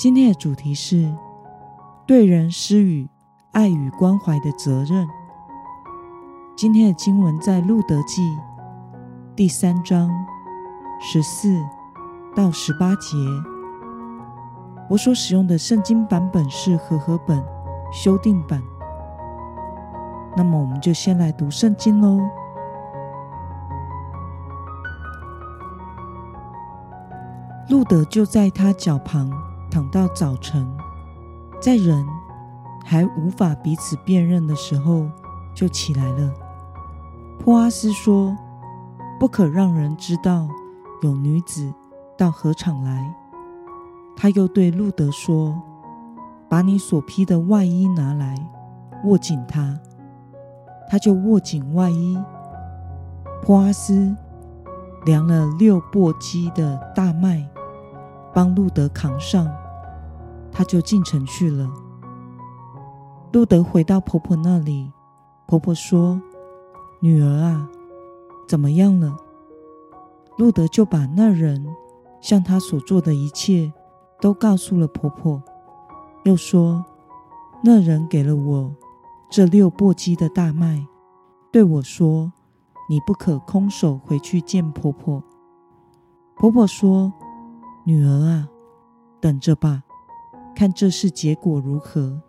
今天的主题是对人施予爱与关怀的责任。今天的经文在路德记第三章十四到十八节。我所使用的圣经版本是和合本修订版。那么，我们就先来读圣经喽。路德就在他脚旁。躺到早晨，在人还无法彼此辨认的时候，就起来了。波阿斯说：“不可让人知道有女子到禾场来。”他又对路德说：“把你所披的外衣拿来，握紧它。”他就握紧外衣。波阿斯量了六簸箕的大麦，帮路德扛上。他就进城去了。路德回到婆婆那里，婆婆说：“女儿啊，怎么样了？”路德就把那人向他所做的一切都告诉了婆婆，又说：“那人给了我这六簸箕的大麦，对我说：‘你不可空手回去见婆婆。’”婆婆说：“女儿啊，等着吧。”看这事结果如何？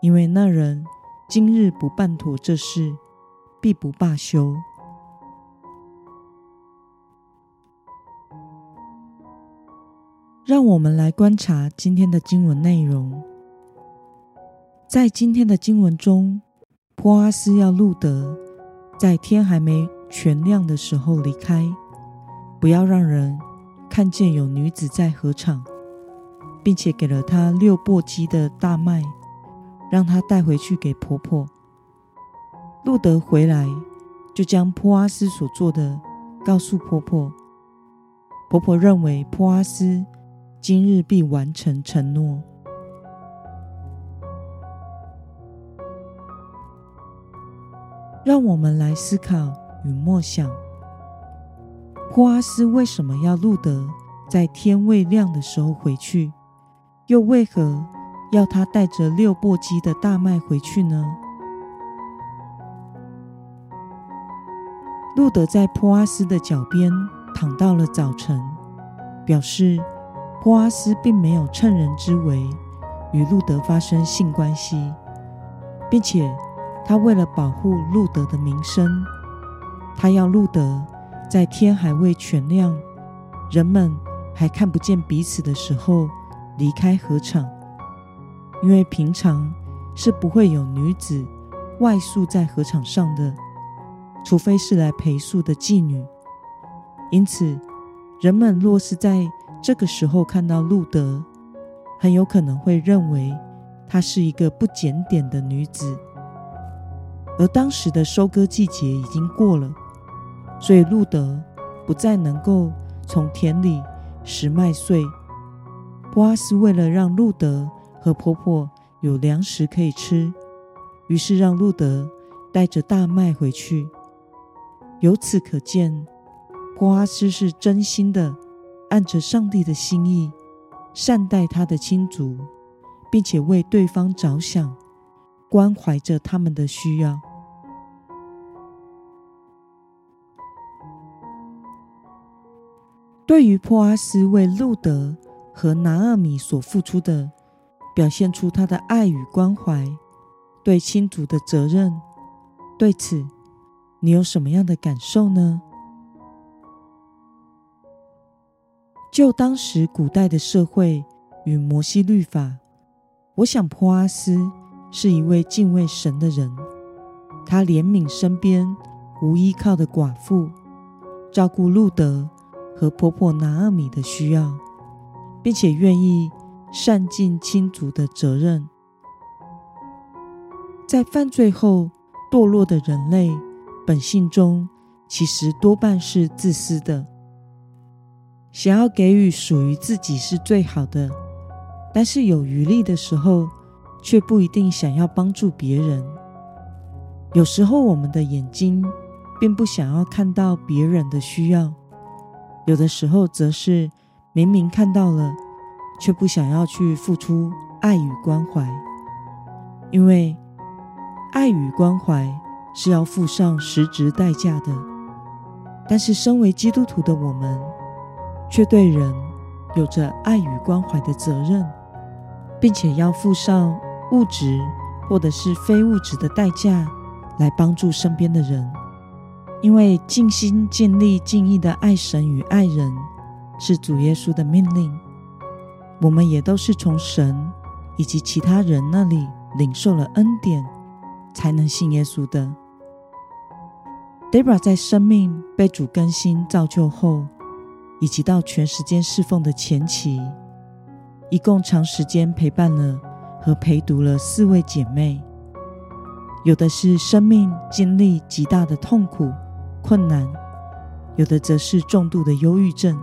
因为那人今日不办妥这事，必不罢休。让我们来观察今天的经文内容。在今天的经文中，波阿斯要路得在天还没全亮的时候离开，不要让人看见有女子在合场。并且给了她六簸箕的大麦，让她带回去给婆婆。路德回来，就将波阿斯所做的告诉婆婆。婆婆认为波阿斯今日必完成承诺。让我们来思考与默想：波阿斯为什么要路德在天未亮的时候回去？又为何要他带着六簸箕的大麦回去呢？路德在波阿斯的脚边躺到了早晨，表示波阿斯并没有趁人之危与路德发生性关系，并且他为了保护路德的名声，他要路德在天还未全亮、人们还看不见彼此的时候。离开禾场，因为平常是不会有女子外宿在禾场上的，除非是来陪宿的妓女。因此，人们若是在这个时候看到路德，很有可能会认为她是一个不检点的女子。而当时的收割季节已经过了，所以路德不再能够从田里拾麦穗。波阿斯为了让路德和婆婆有粮食可以吃，于是让路德带着大麦回去。由此可见，波阿斯是真心的按着上帝的心意善待他的亲族，并且为对方着想，关怀着他们的需要。对于波阿斯为路德。和拿俄米所付出的，表现出他的爱与关怀，对亲族的责任。对此，你有什么样的感受呢？就当时古代的社会与摩西律法，我想波阿斯是一位敬畏神的人。他怜悯身边无依靠的寡妇，照顾路德和婆婆拿俄米的需要。并且愿意善尽亲族的责任。在犯罪后堕落的人类本性中，其实多半是自私的，想要给予属于自己是最好的，但是有余力的时候，却不一定想要帮助别人。有时候我们的眼睛并不想要看到别人的需要，有的时候则是明明看到了，却不想要去付出爱与关怀，因为。爱与关怀是要付上实质代价的，但是身为基督徒的我们，却对人有着爱与关怀的责任，并且要付上物质或者是非物质的代价来帮助身边的人。因为尽心尽力尽意的爱神与爱人是主耶稣的命令，我们也都是从神以及其他人那里领受了恩典。才能信耶稣的。Debra 在生命被主更新造就后，以及到全时间侍奉的前期，一共长时间陪伴了和陪读了四位姐妹。有的是生命经历极大的痛苦困难，有的则是重度的忧郁症。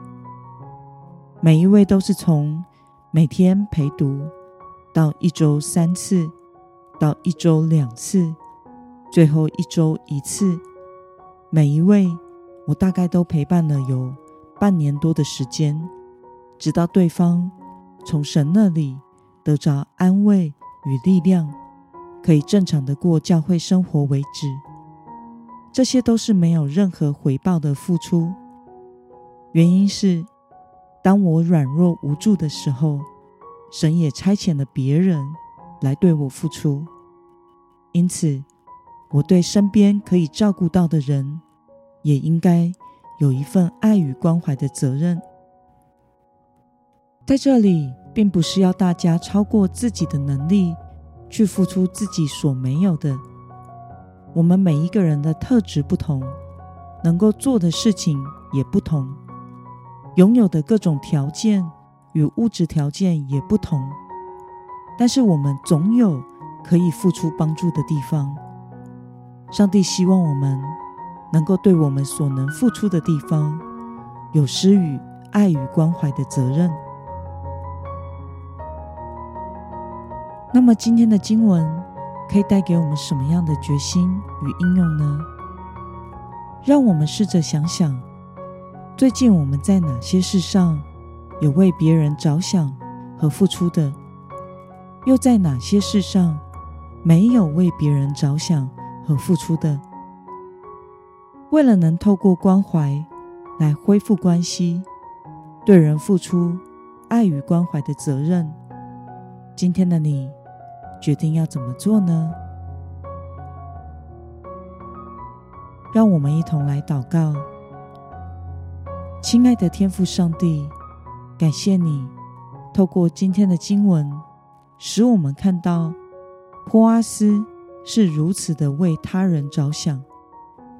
每一位都是从每天陪读到一周三次。到一周两次，最后一周一次。每一位，我大概都陪伴了有半年多的时间，直到对方从神那里得着安慰与力量，可以正常的过教会生活为止。这些都是没有任何回报的付出。原因是，当我软弱无助的时候，神也差遣了别人来对我付出。因此，我对身边可以照顾到的人，也应该有一份爱与关怀的责任。在这里，并不是要大家超过自己的能力去付出自己所没有的。我们每一个人的特质不同，能够做的事情也不同，拥有的各种条件与物质条件也不同。但是，我们总有。可以付出帮助的地方，上帝希望我们能够对我们所能付出的地方，有施予爱与关怀的责任。那么今天的经文可以带给我们什么样的决心与应用呢？让我们试着想想，最近我们在哪些事上有为别人着想和付出的，又在哪些事上，没有为别人着想和付出的，为了能透过关怀来恢复关系，对人付出爱与关怀的责任，今天的你决定要怎么做呢？让我们一同来祷告，亲爱的天父上帝，感谢你透过今天的经文，使我们看到。波阿斯是如此的为他人着想，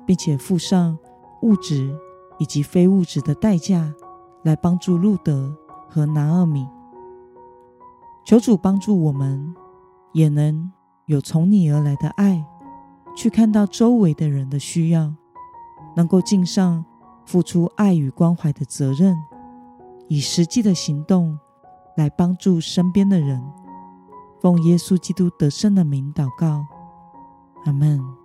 并且付上物质以及非物质的代价来帮助路德和拿俄米。求主帮助我们，也能有从你而来的爱，去看到周围的人的需要，能够尽上付出爱与关怀的责任，以实际的行动来帮助身边的人。奉耶稣基督得胜的名祷告，阿门。